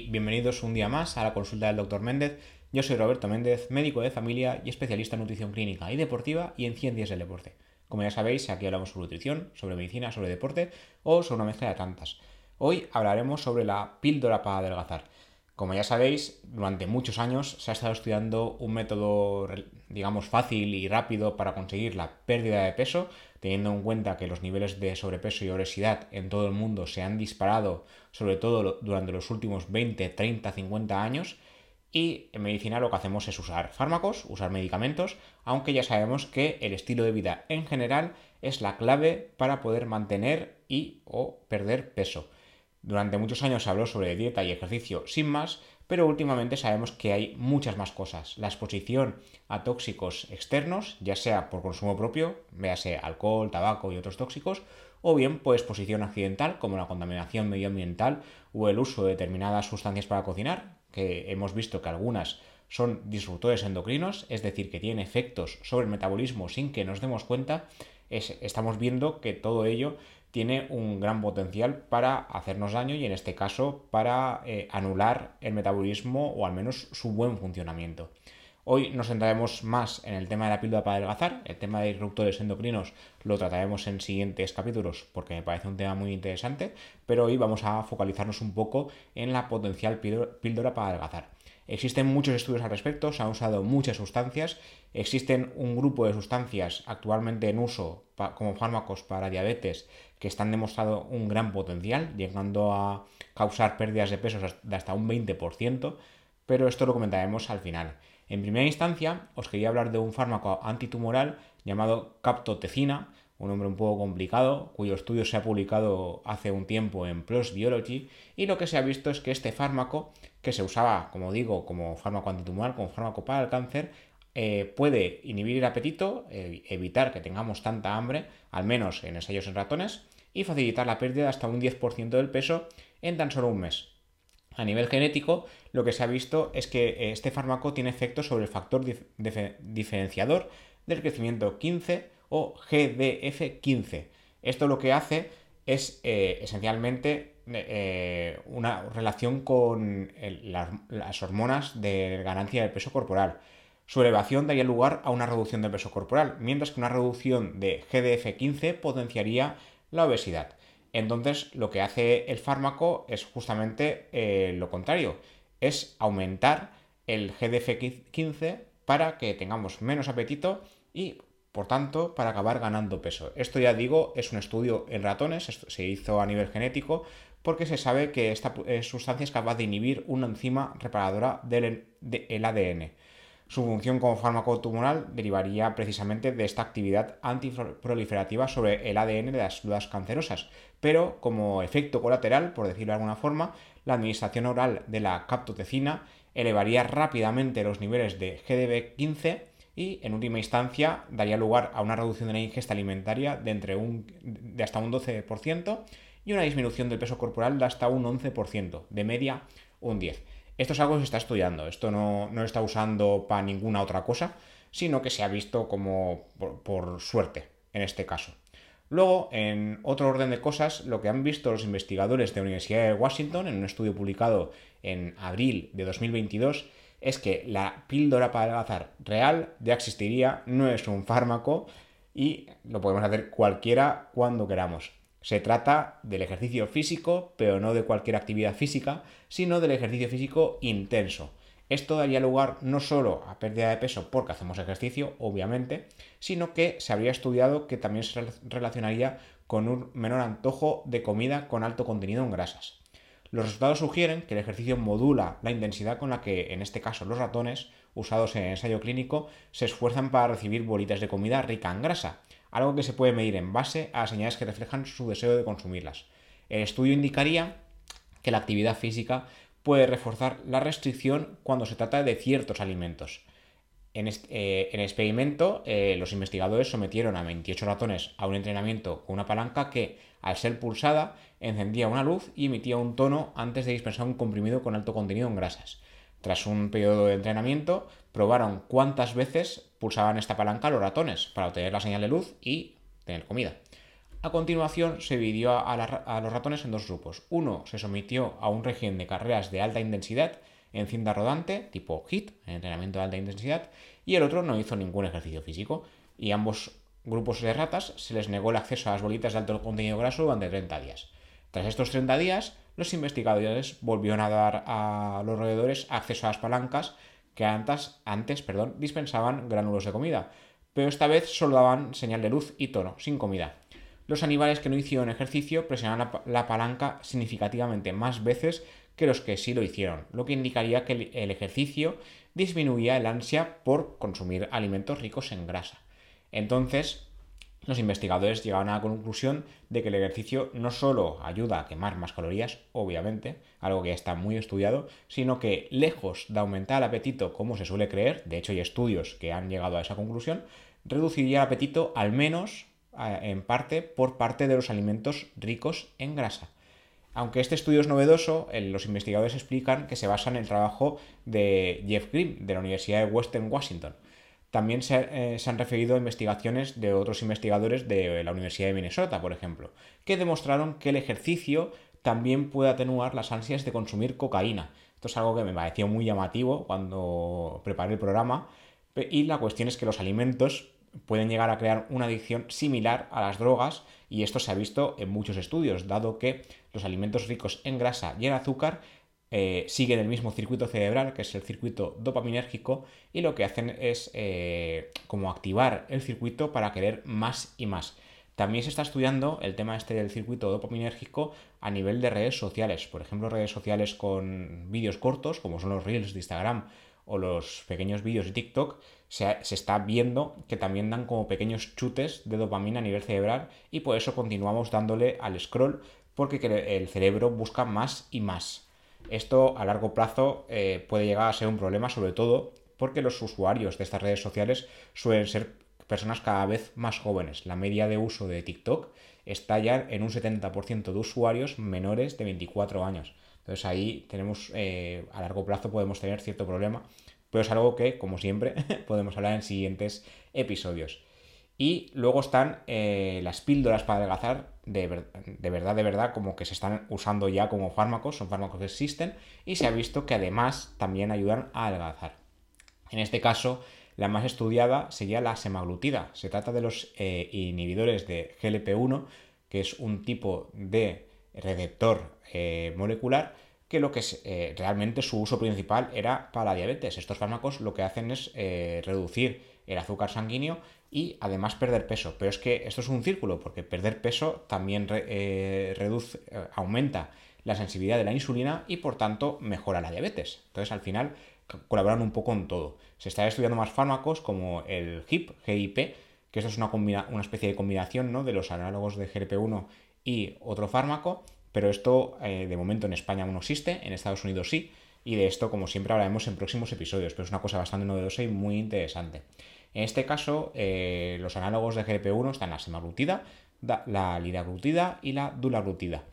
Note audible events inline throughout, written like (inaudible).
bienvenidos un día más a la consulta del Dr. Méndez. Yo soy Roberto Méndez, médico de familia y especialista en nutrición clínica y deportiva y en ciencias del deporte. Como ya sabéis, aquí hablamos sobre nutrición, sobre medicina, sobre deporte o sobre una mezcla de tantas. Hoy hablaremos sobre la píldora para adelgazar. Como ya sabéis, durante muchos años se ha estado estudiando un método, digamos, fácil y rápido para conseguir la pérdida de peso, teniendo en cuenta que los niveles de sobrepeso y obesidad en todo el mundo se han disparado, sobre todo durante los últimos 20, 30, 50 años. Y en medicina lo que hacemos es usar fármacos, usar medicamentos, aunque ya sabemos que el estilo de vida en general es la clave para poder mantener y o perder peso. Durante muchos años se habló sobre dieta y ejercicio sin más, pero últimamente sabemos que hay muchas más cosas. La exposición a tóxicos externos, ya sea por consumo propio, véase alcohol, tabaco y otros tóxicos, o bien por exposición accidental, como la contaminación medioambiental o el uso de determinadas sustancias para cocinar, que hemos visto que algunas son disruptores endocrinos, es decir, que tienen efectos sobre el metabolismo sin que nos demos cuenta, estamos viendo que todo ello tiene un gran potencial para hacernos daño y en este caso para eh, anular el metabolismo o al menos su buen funcionamiento. Hoy nos centraremos más en el tema de la píldora para adelgazar, el tema de disruptores endocrinos lo trataremos en siguientes capítulos porque me parece un tema muy interesante, pero hoy vamos a focalizarnos un poco en la potencial píldora para adelgazar. Existen muchos estudios al respecto, se han usado muchas sustancias, existen un grupo de sustancias actualmente en uso como fármacos para diabetes que están demostrando un gran potencial, llegando a causar pérdidas de peso de hasta un 20%, pero esto lo comentaremos al final. En primera instancia, os quería hablar de un fármaco antitumoral llamado captotecina, un nombre un poco complicado, cuyo estudio se ha publicado hace un tiempo en PLOS Biology, y lo que se ha visto es que este fármaco, que se usaba, como digo, como fármaco antitumoral, como fármaco para el cáncer, eh, puede inhibir el apetito, eh, evitar que tengamos tanta hambre, al menos en ensayos en ratones, y facilitar la pérdida de hasta un 10% del peso en tan solo un mes. A nivel genético, lo que se ha visto es que eh, este fármaco tiene efectos sobre el factor diferenciador del crecimiento 15 o GDF15. Esto lo que hace es esencialmente una relación con las hormonas de ganancia del peso corporal. Su elevación daría lugar a una reducción de peso corporal, mientras que una reducción de GDF15 potenciaría la obesidad. Entonces, lo que hace el fármaco es justamente eh, lo contrario, es aumentar el GDF15 para que tengamos menos apetito y, por tanto, para acabar ganando peso. Esto ya digo, es un estudio en ratones, se hizo a nivel genético, porque se sabe que esta sustancia es capaz de inhibir una enzima reparadora del ADN. Su función como fármaco tumoral derivaría precisamente de esta actividad antiproliferativa sobre el ADN de las células cancerosas, pero como efecto colateral, por decirlo de alguna forma, la administración oral de la captotecina elevaría rápidamente los niveles de GDB15 y en última instancia daría lugar a una reducción de la ingesta alimentaria de, entre un, de hasta un 12% y una disminución del peso corporal de hasta un 11%, de media un 10%. Esto es algo que se está estudiando, esto no, no está usando para ninguna otra cosa, sino que se ha visto como por, suerte en este caso. Luego, en otro orden de cosas, lo que han visto los investigadores de la Universidad de Washington en un estudio publicado en abril de 2022 es que la píldora para adelgazar real ya existiría, no es un fármaco y lo podemos hacer cualquiera cuando queramos. Se trata del ejercicio físico, pero no de cualquier actividad física, sino del ejercicio físico intenso. Esto daría lugar no solo a pérdida de peso porque hacemos ejercicio, obviamente, sino que se habría estudiado que también se relacionaría con un menor antojo de comida con alto contenido en grasas. Los resultados sugieren que el ejercicio modula la intensidad con la que, en este caso, los ratones, usados en ensayo clínico, se esfuerzan para recibir bolitas de comida rica en grasa, algo que se puede medir en base a señales que reflejan su deseo de consumirlas. El estudio indicaría que la actividad física puede reforzar la restricción cuando se trata de ciertos alimentos. En, eh, el experimento, eh, los investigadores sometieron a 28 ratones a un entrenamiento con una palanca que, al ser pulsada, encendía una luz y emitía un tono antes de dispensar un comprimido con alto contenido en grasas. Tras un periodo de entrenamiento, probaron cuántas veces pulsaban esta palanca los ratones para obtener la señal de luz y tener comida. A continuación se dividió a, los ratones en dos grupos. Uno se sometió a un régimen de carreras de alta intensidad en cinta rodante, tipo HIT, entrenamiento de alta intensidad, y el otro no hizo ningún ejercicio físico. Y ambos grupos de ratas se les negó el acceso a las bolitas de alto contenido graso durante 30 días. Tras estos 30 días, los investigadores volvieron a dar a los roedores acceso a las palancas que antes, antes perdón, dispensaban gránulos de comida, pero esta vez solo daban señal de luz y tono, sin comida los animales que no hicieron ejercicio presionaron la, palanca significativamente más veces que los que sí lo hicieron, lo que indicaría que el, ejercicio disminuía el ansia por consumir alimentos ricos en grasa. Entonces, los investigadores llegaron a la conclusión de que el ejercicio no solo ayuda a quemar más calorías, obviamente, algo que ya está muy estudiado, sino que lejos de aumentar el apetito como se suele creer, de hecho hay estudios que han llegado a esa conclusión, reduciría el apetito al menos en parte por parte de los alimentos ricos en grasa. Aunque este estudio es novedoso, los investigadores explican que se basa en el trabajo de Jeff Grimm de la Universidad de Western Washington. También se, eh, se, han referido a investigaciones de otros investigadores de la Universidad de Minnesota, por ejemplo, que demostraron que el ejercicio también puede atenuar las ansias de consumir cocaína. Esto es algo que me pareció muy llamativo cuando preparé el programa. Y la cuestión es que los alimentos pueden llegar a crear una adicción similar a las drogas y esto se ha visto en muchos estudios, dado que los alimentos ricos en grasa y en azúcar eh, siguen el mismo circuito cerebral, que es el circuito dopaminérgico, y lo que hacen es eh, como activar el circuito para querer más y más. También se está estudiando el tema este del circuito dopaminérgico a nivel de redes sociales, por ejemplo, redes sociales con vídeos cortos, como son los reels de Instagram o los pequeños vídeos de TikTok, se, está viendo que también dan como pequeños chutes de dopamina a nivel cerebral y por eso continuamos dándole al scroll porque el cerebro busca más y más. Esto a largo plazo eh, puede llegar a ser un problema, sobre todo porque los usuarios de estas redes sociales suelen ser personas cada vez más jóvenes. La media de uso de TikTok está ya en un 70% de usuarios menores de 24 años. Entonces ahí tenemos, eh, a largo plazo podemos tener cierto problema, pero es algo que, como siempre, (laughs) podemos hablar en siguientes episodios. Y luego están eh, las píldoras para adelgazar, de, de, verdad, de verdad, como que se están usando ya como fármacos, son fármacos que existen, y se ha visto que además también ayudan a adelgazar. En este caso, la más estudiada sería la semaglutida. Se trata de los eh, inhibidores de GLP-1, que es un tipo de receptor eh, molecular que lo que es, realmente su uso principal era para diabetes. Estos fármacos lo que hacen es reducir el azúcar sanguíneo y además perder peso. Pero es que esto es un círculo, porque perder peso también reduce, aumenta la sensibilidad de la insulina y por tanto mejora la diabetes. Entonces al final colaboran un poco en todo. Se está estudiando más fármacos como el HIP, GIP, que esto es una, una especie de combinación ¿no? de los análogos de GLP-1 y otro fármaco, pero esto eh, de momento en España aún no existe, en Estados Unidos sí, y de esto como siempre hablaremos en próximos episodios, pero es una cosa bastante novedosa y muy interesante. En este caso, eh, los análogos de GLP-1 están la semaglutida, la liraglutida y la dulaglutida.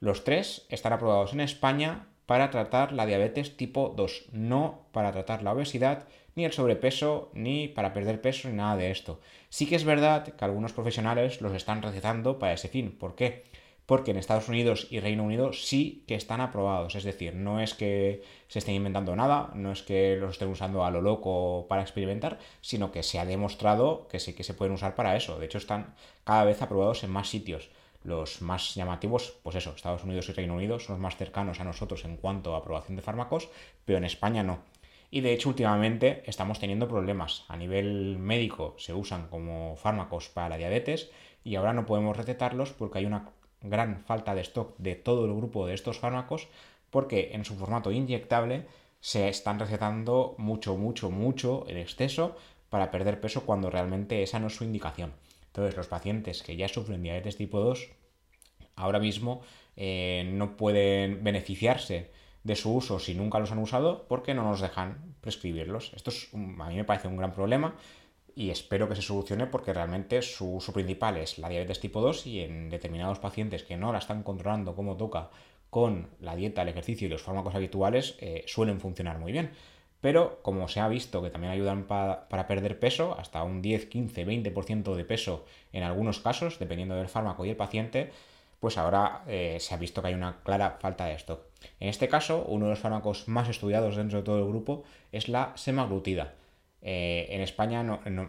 Los tres están aprobados en España para tratar la diabetes tipo 2, no para tratar la obesidad, ni el sobrepeso, ni para perder peso, ni nada de esto. Sí que es verdad que algunos profesionales los están recetando para ese fin. ¿Por qué? Porque en Estados Unidos y Reino Unido sí que están aprobados. Es decir, no es que se estén inventando nada, no es que los estén usando a lo loco para experimentar, sino que se ha demostrado que sí que se pueden usar para eso. De hecho, están cada vez aprobados en más sitios. Los más llamativos, pues eso, Estados Unidos y Reino Unido son los más cercanos a nosotros en cuanto a aprobación de fármacos, pero en España no. Y de hecho últimamente estamos teniendo problemas. A nivel médico se usan como fármacos para la diabetes y ahora no podemos recetarlos porque hay una gran falta de stock de todo el grupo de estos fármacos porque en su formato inyectable se están recetando mucho, mucho, mucho en exceso para perder peso cuando realmente esa no es su indicación. Entonces los pacientes que ya sufren diabetes tipo 2 ahora mismo eh, no pueden beneficiarse de su uso si nunca los han usado porque no nos dejan prescribirlos. Esto es a mí me parece un gran problema y espero que se solucione porque realmente su uso principal es la diabetes tipo 2 y en determinados pacientes que no la están controlando como toca con la dieta, el ejercicio y los fármacos habituales eh, suelen funcionar muy bien. pero como se ha visto que también ayudan para perder peso, hasta un 10, 15, 20% de peso en algunos casos, dependiendo del fármaco y el paciente, pues ahora eh, se ha visto que hay una clara falta de stock. En este caso, uno de los fármacos más estudiados dentro de todo el grupo es la semaglutida. Eh, en España,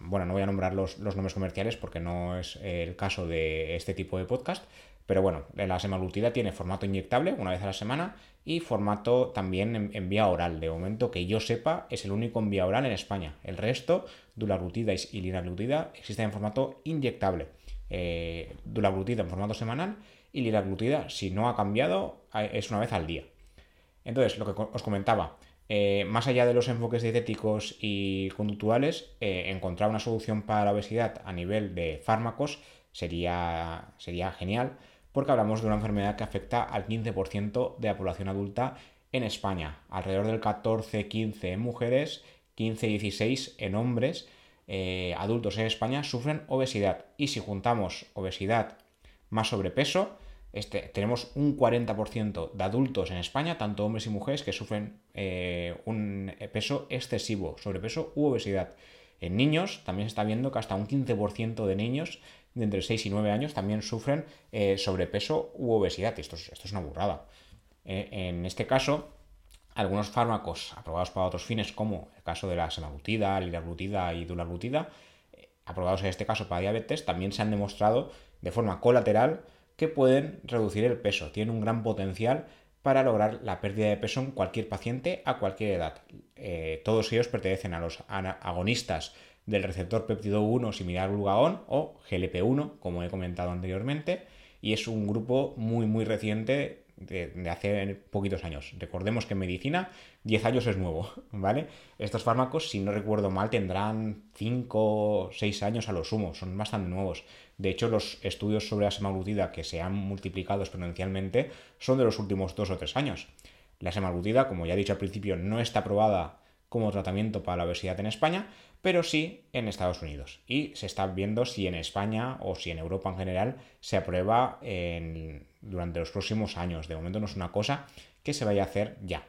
bueno, no voy a nombrar los, nombres comerciales porque no es el caso de este tipo de podcast, pero bueno, la semaglutida tiene formato inyectable una vez a la semana y formato también en, vía oral. De momento que yo sepa, es el único en vía oral en España. El resto, dulaglutida y liraglutida, existen en formato inyectable. Eh, dulaglutida en formato semanal y liraglutida, si no ha cambiado, es una vez al día. Entonces, lo que os comentaba, eh, más allá de los enfoques dietéticos y conductuales, eh, encontrar una solución para la obesidad a nivel de fármacos sería, sería genial, porque hablamos de una enfermedad que afecta al 15% de la población adulta en España, alrededor del 14-15 en mujeres, 15-16 en hombres. Eh, adultos en España sufren obesidad y si juntamos obesidad más sobrepeso, este, tenemos un 40% de adultos en España, tanto hombres y mujeres, que sufren eh, un peso excesivo, sobrepeso u obesidad. En niños también se está viendo que hasta un 15% de niños de entre 6 y 9 años también sufren eh, sobrepeso u obesidad. Esto es, esto es una burrada. Eh, en este caso, algunos fármacos aprobados para otros fines, como el caso de la semaglutida, liraglutida y dulaglutida, aprobados en este caso para diabetes, también se han demostrado de forma colateral que pueden reducir el peso. Tienen un gran potencial para lograr la pérdida de peso en cualquier paciente a cualquier edad. Eh, todos ellos pertenecen a los agonistas del receptor péptido 1 similar al glucagón o GLP-1, como he comentado anteriormente, y es un grupo muy muy reciente de, hace poquitos años. Recordemos que en medicina 10 años es nuevo, (laughs) ¿vale? Estos fármacos, si no recuerdo mal, tendrán 5 o 6 años a lo sumo, son bastante nuevos. De hecho, los estudios sobre la semaglutida que se han multiplicado exponencialmente son de los últimos 2 o 3 años. La semaglutida, como ya he dicho al principio, no está aprobada como tratamiento para la obesidad en España, pero sí en Estados Unidos. Y se está viendo si en España o si en Europa en general se aprueba durante los próximos años. De momento no es una cosa que se vaya a hacer ya.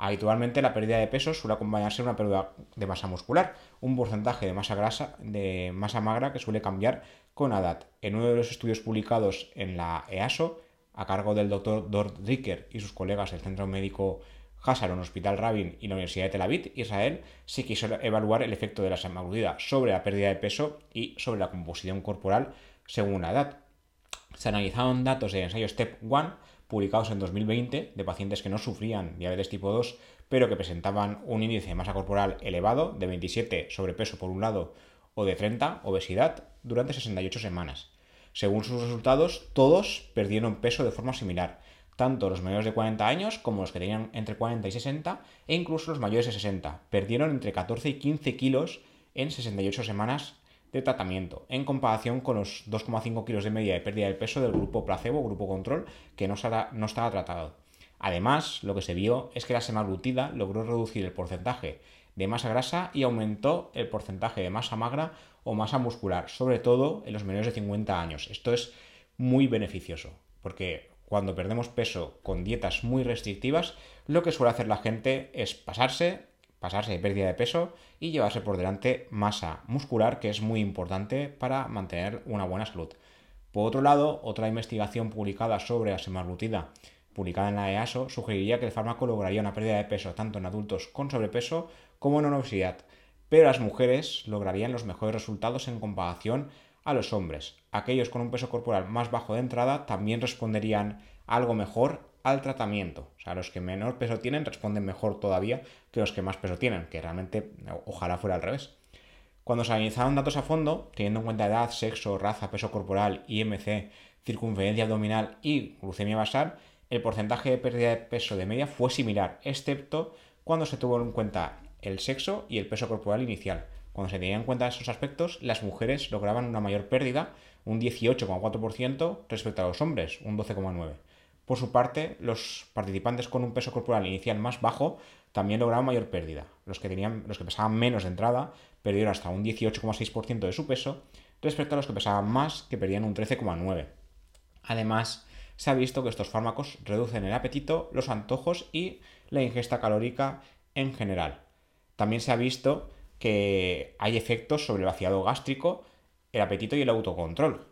Habitualmente la pérdida de peso suele acompañarse de una pérdida de masa muscular, un porcentaje de masa grasa, de masa magra que suele cambiar con la edad. En uno de los estudios publicados en la EASO, a cargo del doctor Dort Ricker y sus colegas del Centro Médico Hassaron Hospital Rabin y la Universidad de Tel Aviv, Israel, se quiso evaluar el efecto de la semaglutida sobre la pérdida de peso y sobre la composición corporal según la edad. Se analizaron datos de ensayo STEP 1 publicados en 2020 de pacientes que no sufrían diabetes tipo 2 pero que presentaban un índice de masa corporal elevado de 27 sobrepeso por un lado o de 30 obesidad durante 68 semanas. Según sus resultados, todos perdieron peso de forma similar, tanto los mayores de 40 años como los que tenían entre 40 y 60 e incluso los mayores de 60. Perdieron entre 14 y 15 kilos en 68 semanas de tratamiento, en comparación con los 2,5 kilos de media de pérdida de peso del grupo placebo, grupo control, que no, no estaba tratado. Además, lo que se vio es que la semaglutida logró reducir el porcentaje de masa grasa y aumentó el porcentaje de masa magra o masa muscular, sobre todo en los menores de 50 años. Esto es muy beneficioso, porque cuando perdemos peso con dietas muy restrictivas, lo que suele hacer la gente es pasarse, pasarse de pérdida de peso y llevarse por delante masa muscular, que es muy importante para mantener una buena salud. Por otro lado, otra investigación publicada sobre la semaglutida, publicada en la EASO, sugeriría que el fármaco lograría una pérdida de peso tanto en adultos con sobrepeso como en obesidad, pero las mujeres lograrían los mejores resultados en comparación a los hombres. Aquellos con un peso corporal más bajo de entrada también responderían algo mejor al tratamiento. O sea, los que menor peso tienen responden mejor todavía que los que más peso tienen, que realmente ojalá fuera al revés. Cuando se analizaron datos a fondo, teniendo en cuenta edad, sexo, raza, peso corporal, IMC, circunferencia abdominal y glucemia basal, el porcentaje de pérdida de peso de media fue similar, excepto cuando se tuvo en cuenta el sexo y el peso corporal inicial. Cuando se tenían en cuenta esos aspectos, las mujeres lograban una mayor pérdida, un 18,4% respecto a los hombres, un 12,9%. Por su parte, los participantes con un peso corporal inicial más bajo también lograban mayor pérdida. Los que, tenían, los que pesaban menos de entrada perdieron hasta un 18,6% de su peso respecto a los que pesaban más, que perdían un 13,9%. Además, se ha visto que estos fármacos reducen el apetito, los antojos y la ingesta calórica en general. También se ha visto que hay efectos sobre el vaciado gástrico, el apetito y el autocontrol.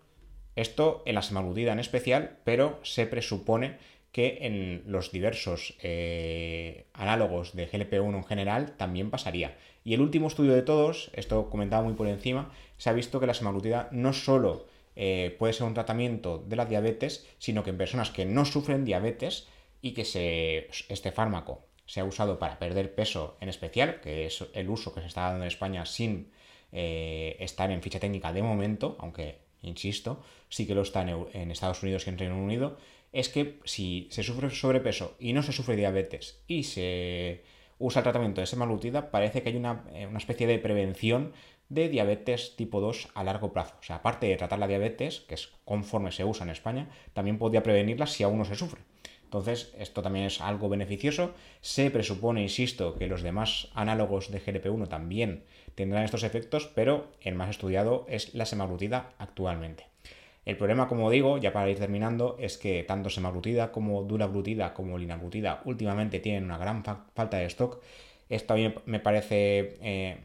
Esto en la semaglutida en especial, pero se presupone que en los diversos eh, análogos de GLP-1 en general también pasaría. Y el último estudio de todos, esto comentaba muy por encima, se ha visto que la semaglutida no solo eh, puede ser un tratamiento de la diabetes, sino que en personas que no sufren diabetes y que se, este fármaco se ha usado para perder peso en especial, que es el uso que se está dando en España sin eh, estar en ficha técnica de momento, aunque, insisto, sí que lo está en, Estados Unidos y en Reino Unido, es que si se sufre sobrepeso y no se sufre diabetes y se usa el tratamiento de semaglutida, parece que hay una, eh, una, especie de prevención de diabetes tipo 2 a largo plazo. O sea, aparte de tratar la diabetes, que es conforme se usa en España, también podría prevenirla si aún no se sufre. Entonces, esto también es algo beneficioso. Se presupone, insisto, que los demás análogos de GLP-1 también tendrán estos efectos, pero el más estudiado es la semaglutida actualmente. El problema, como digo, ya para ir terminando, es que tanto semaglutida como dulaglutida como linaglutida últimamente tienen una gran falta de stock. Esto a mí me parece, eh,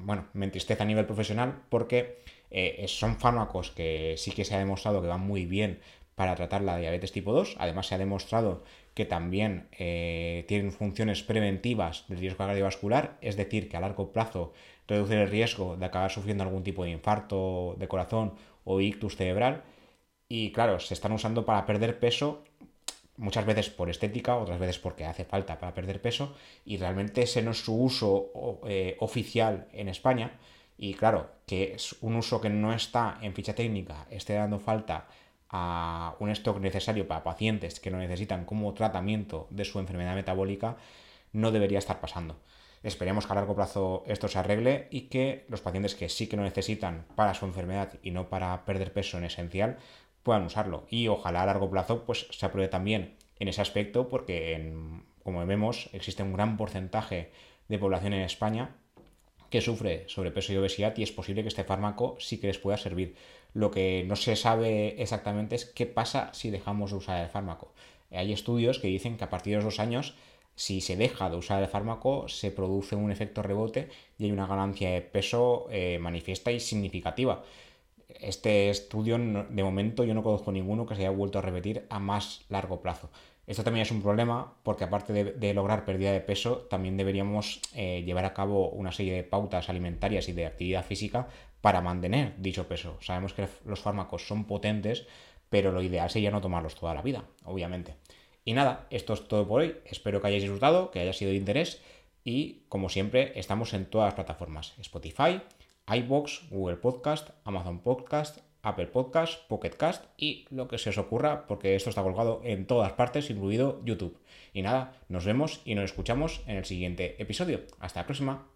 bueno, me entristece a nivel profesional porque eh, son fármacos que sí que se ha demostrado que van muy bien para tratar la diabetes tipo 2. Además se ha demostrado que también eh, tienen funciones preventivas del riesgo cardiovascular, es decir, que a largo plazo reducen el riesgo de acabar sufriendo algún tipo de infarto de corazón o ictus cerebral. Y claro, se están usando para perder peso, muchas veces por estética, otras veces porque hace falta para perder peso, y realmente ese no es su uso eh, oficial en España. Y claro, que es un uso que no está en ficha técnica, esté dando falta a un stock necesario para pacientes que lo necesitan como tratamiento de su enfermedad metabólica, no debería estar pasando. Esperemos que a largo plazo esto se arregle y que los pacientes que sí que lo necesitan para su enfermedad y no para perder peso en esencial puedan usarlo. Y ojalá a largo plazo pues, se apruebe también en ese aspecto porque, como vemos, existe un gran porcentaje de población en España que sufre sobrepeso y obesidad y es posible que este fármaco sí que les pueda servir. Lo que no se sabe exactamente es qué pasa si dejamos de usar el fármaco. Hay estudios que dicen que a partir de los dos años si se deja de usar el fármaco, se produce un efecto rebote y hay una ganancia de peso eh, manifiesta y significativa. Este estudio, de momento, yo no conozco ninguno que se haya vuelto a repetir a más largo plazo. Esto también es un problema porque aparte de, lograr pérdida de peso, también deberíamos eh, llevar a cabo una serie de pautas alimentarias y de actividad física para mantener dicho peso. Sabemos que los fármacos son potentes, pero lo ideal sería no tomarlos toda la vida, obviamente. Y nada, esto es todo por hoy. Espero que hayáis disfrutado, que haya sido de interés. Y como siempre, estamos en todas las plataformas: Spotify, iBox, Google Podcast, Amazon Podcast, Apple Podcast, Pocket Cast y lo que se os ocurra, porque esto está colgado en todas partes, incluido YouTube. Y nada, nos vemos y nos escuchamos en el siguiente episodio. Hasta la próxima.